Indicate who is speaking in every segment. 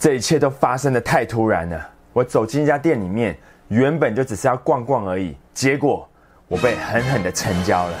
Speaker 1: 这一切都发生的太突然了。我走进一家店里面，原本就只是要逛逛而已，结果我被狠狠的成交了。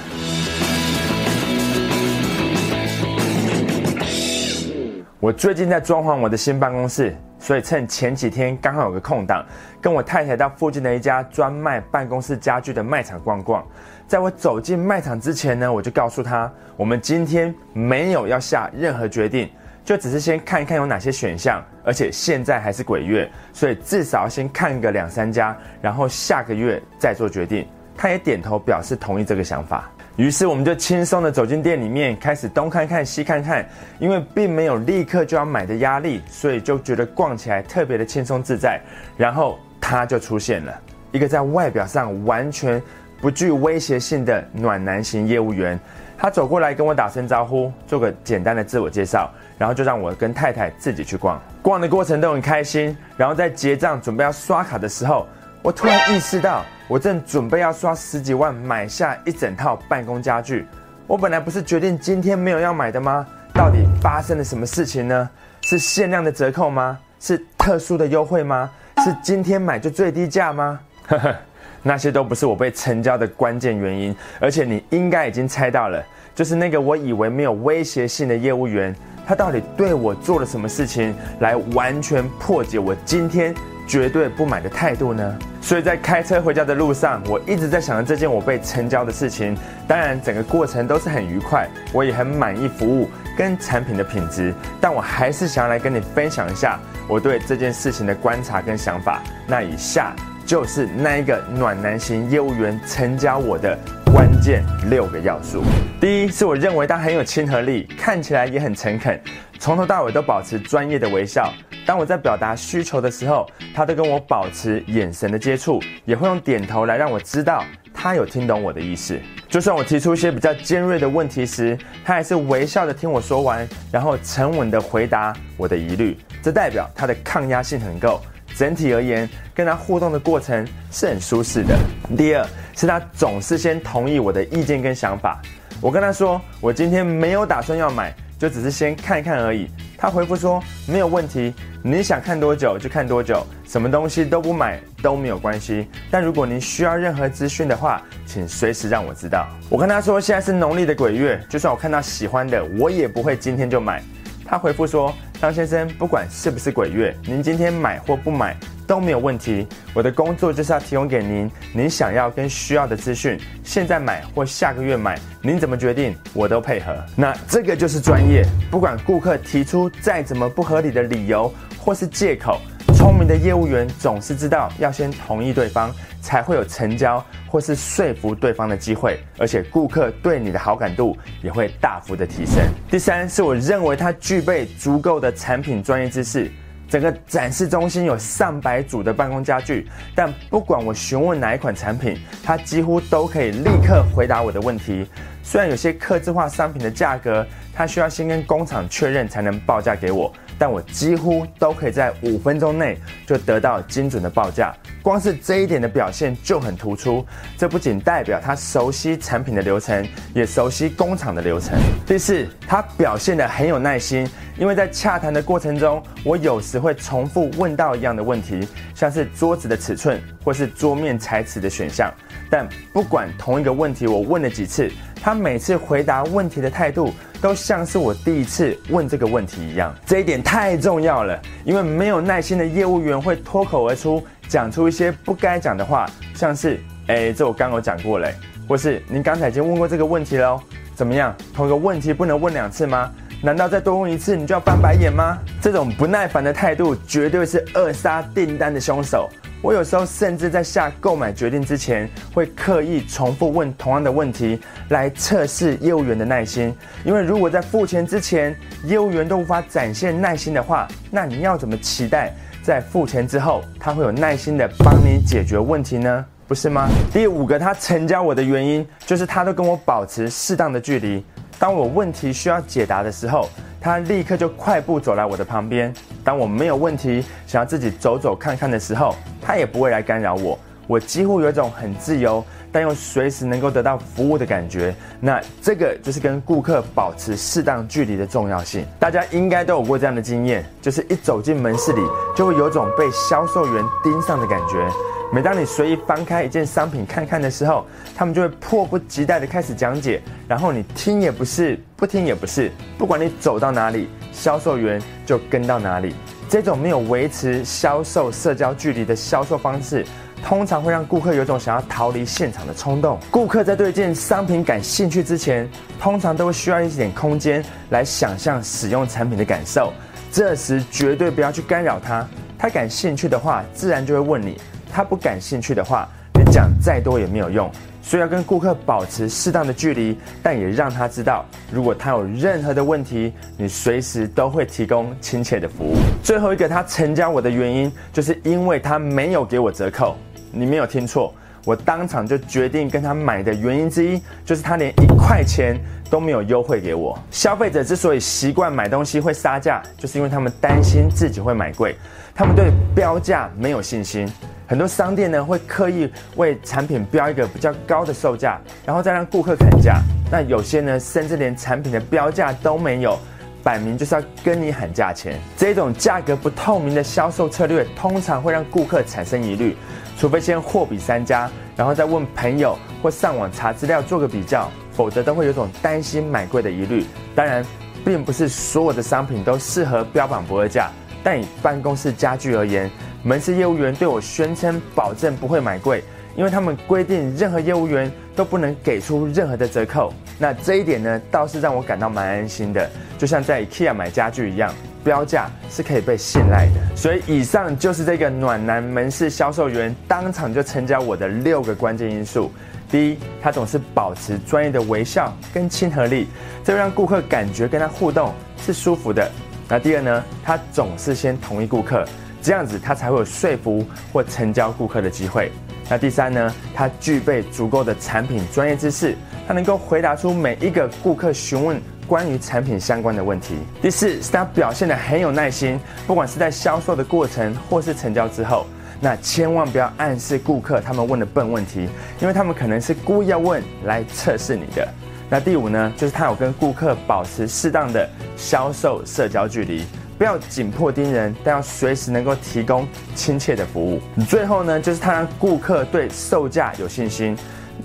Speaker 1: 我最近在装潢我的新办公室，所以趁前几天刚好有个空档，跟我太太到附近的一家专卖办公室家具的卖场逛逛。在我走进卖场之前呢，我就告诉她，我们今天没有要下任何决定，就只是先看一看有哪些选项，而且现在还是鬼月，所以至少要先看个两三家，然后下个月再做决定。他也点头表示同意这个想法。于是我们就轻松的走进店里面，开始东看看西看看，因为并没有立刻就要买的压力，所以就觉得逛起来特别的轻松自在。然后他就出现了，一个在外表上完全不具威胁性的暖男型业务员。他走过来跟我打声招呼，做个简单的自我介绍，然后就让我跟太太自己去逛。逛的过程都很开心，然后在结账准备要刷卡的时候，我突然意识到。我正准备要刷十几万买下一整套办公家具，我本来不是决定今天没有要买的吗？到底发生了什么事情呢？是限量的折扣吗？是特殊的优惠吗？是今天买就最低价吗？呵呵，那些都不是我被成交的关键原因，而且你应该已经猜到了，就是那个我以为没有威胁性的业务员，他到底对我做了什么事情，来完全破解我今天。绝对不买的态度呢？所以在开车回家的路上，我一直在想着这件我被成交的事情。当然，整个过程都是很愉快，我也很满意服务跟产品的品质。但我还是想要来跟你分享一下我对这件事情的观察跟想法。那以下就是那一个暖男型业务员成交我的关键六个要素。第一，是我认为他很有亲和力，看起来也很诚恳，从头到尾都保持专业的微笑。当我在表达需求的时候，他都跟我保持眼神的接触，也会用点头来让我知道他有听懂我的意思。就算我提出一些比较尖锐的问题时，他还是微笑的听我说完，然后沉稳的回答我的疑虑。这代表他的抗压性很够。整体而言，跟他互动的过程是很舒适的。第二，是他总是先同意我的意见跟想法。我跟他说，我今天没有打算要买，就只是先看一看而已。他回复说没有问题，你想看多久就看多久，什么东西都不买都没有关系。但如果您需要任何资讯的话，请随时让我知道。我跟他说现在是农历的鬼月，就算我看到喜欢的，我也不会今天就买。他回复说张先生，不管是不是鬼月，您今天买或不买。都没有问题。我的工作就是要提供给您您想要跟需要的资讯。现在买或下个月买，您怎么决定，我都配合。那这个就是专业。不管顾客提出再怎么不合理的理由或是借口，聪明的业务员总是知道要先同意对方，才会有成交或是说服对方的机会。而且顾客对你的好感度也会大幅的提升。第三是我认为他具备足够的产品专业知识。整个展示中心有上百组的办公家具，但不管我询问哪一款产品，他几乎都可以立刻回答我的问题。虽然有些客制化商品的价格，他需要先跟工厂确认才能报价给我，但我几乎都可以在五分钟内就得到精准的报价。光是这一点的表现就很突出，这不仅代表他熟悉产品的流程，也熟悉工厂的流程。第四，他表现得很有耐心，因为在洽谈的过程中，我有时会重复问到一样的问题，像是桌子的尺寸或是桌面材质的选项，但不管同一个问题我问了几次，他每次回答问题的态度都像是我第一次问这个问题一样。这一点太重要了，因为没有耐心的业务员会脱口而出。讲出一些不该讲的话，像是“哎，这我刚有讲过嘞”，或是“您刚才已经问过这个问题喽，怎么样？同一个问题不能问两次吗？难道再多问一次你就要翻白眼吗？”这种不耐烦的态度绝对是扼杀订单的凶手。我有时候甚至在下购买决定之前，会刻意重复问同样的问题，来测试业务员的耐心。因为如果在付钱之前，业务员都无法展现耐心的话，那你要怎么期待？在付钱之后，他会有耐心的帮你解决问题呢，不是吗？第五个，他成交我的原因就是他都跟我保持适当的距离。当我问题需要解答的时候，他立刻就快步走来我的旁边；当我没有问题，想要自己走走看看的时候，他也不会来干扰我。我几乎有一种很自由，但又随时能够得到服务的感觉。那这个就是跟顾客保持适当距离的重要性。大家应该都有过这样的经验，就是一走进门市里，就会有种被销售员盯上的感觉。每当你随意翻开一件商品看看的时候，他们就会迫不及待地开始讲解，然后你听也不是，不听也不是，不管你走到哪里，销售员就跟到哪里。这种没有维持销售社交距离的销售方式，通常会让顾客有种想要逃离现场的冲动。顾客在对一件商品感兴趣之前，通常都会需要一点空间来想象使用产品的感受。这时绝对不要去干扰他，他感兴趣的话，自然就会问你。他不感兴趣的话，讲再多也没有用。所以要跟顾客保持适当的距离，但也让他知道，如果他有任何的问题，你随时都会提供亲切的服务。最后一个，他成交我的原因，就是因为他没有给我折扣。你没有听错，我当场就决定跟他买的原因之一，就是他连一块钱都没有优惠给我。消费者之所以习惯买东西会杀价，就是因为他们担心自己会买贵，他们对标价没有信心。很多商店呢会刻意为产品标一个比较高的售价，然后再让顾客砍价。那有些呢甚至连产品的标价都没有，摆明就是要跟你喊价钱。这种价格不透明的销售策略，通常会让顾客产生疑虑，除非先货比三家，然后再问朋友或上网查资料做个比较，否则都会有种担心买贵的疑虑。当然，并不是所有的商品都适合标榜不二价，但以办公室家具而言。门市业务员对我宣称保证不会买贵，因为他们规定任何业务员都不能给出任何的折扣。那这一点呢，倒是让我感到蛮安心的。就像在 IKEA 买家具一样，标价是可以被信赖的。所以以上就是这个暖男门市销售员当场就成交我的六个关键因素。第一，他总是保持专业的微笑跟亲和力，这让顾客感觉跟他互动是舒服的。那第二呢，他总是先同意顾客。这样子，他才会有说服或成交顾客的机会。那第三呢？他具备足够的产品专业知识，他能够回答出每一个顾客询问关于产品相关的问题。第四是他表现的很有耐心，不管是在销售的过程或是成交之后，那千万不要暗示顾客他们问的笨问题，因为他们可能是故意要问来测试你的。那第五呢？就是他有跟顾客保持适当的销售社交距离。不要紧迫盯人，但要随时能够提供亲切的服务。最后呢，就是他让顾客对售价有信心，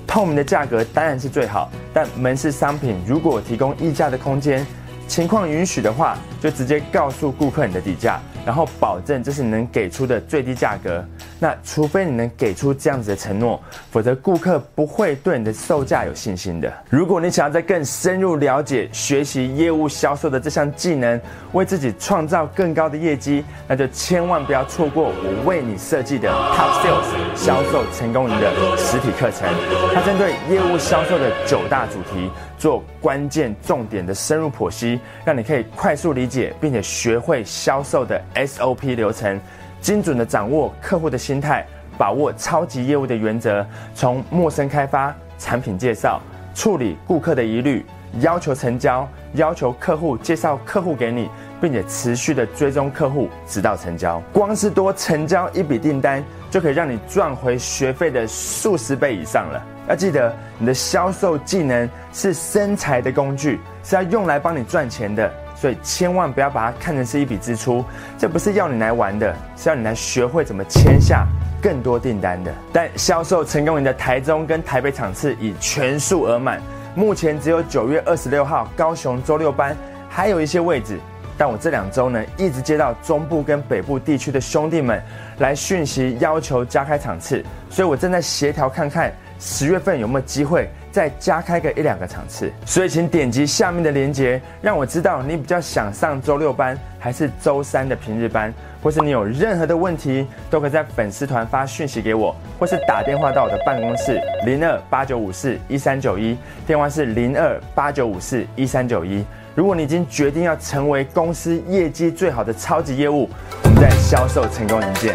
Speaker 1: 透明的价格当然是最好。但门市商品如果提供溢价的空间，情况允许的话，就直接告诉顾客你的底价。然后保证这是你能给出的最低价格。那除非你能给出这样子的承诺，否则顾客不会对你的售价有信心的。如果你想要再更深入了解、学习业务销售的这项技能，为自己创造更高的业绩，那就千万不要错过我为你设计的 Top Sales 销售成功营的实体课程。它针对业务销售的九大主题。做关键重点的深入剖析，让你可以快速理解，并且学会销售的 SOP 流程，精准的掌握客户的心态，把握超级业务的原则，从陌生开发、产品介绍、处理顾客的疑虑、要求成交、要求客户介绍客户给你，并且持续的追踪客户直到成交。光是多成交一笔订单，就可以让你赚回学费的数十倍以上了。要记得，你的销售技能是生财的工具，是要用来帮你赚钱的，所以千万不要把它看成是一笔支出。这不是要你来玩的，是要你来学会怎么签下更多订单的。但销售成功营的台中跟台北场次已全数额满，目前只有九月二十六号高雄周六班还有一些位置。但我这两周呢，一直接到中部跟北部地区的兄弟们来讯息，要求加开场次，所以我正在协调看看。十月份有没有机会再加开个一两个场次？所以请点击下面的链接，让我知道你比较想上周六班还是周三的平日班，或是你有任何的问题，都可以在粉丝团发讯息给我，或是打电话到我的办公室零二八九五四一三九一，电话是零二八九五四一三九一。如果你已经决定要成为公司业绩最好的超级业务，我们在销售成功营见。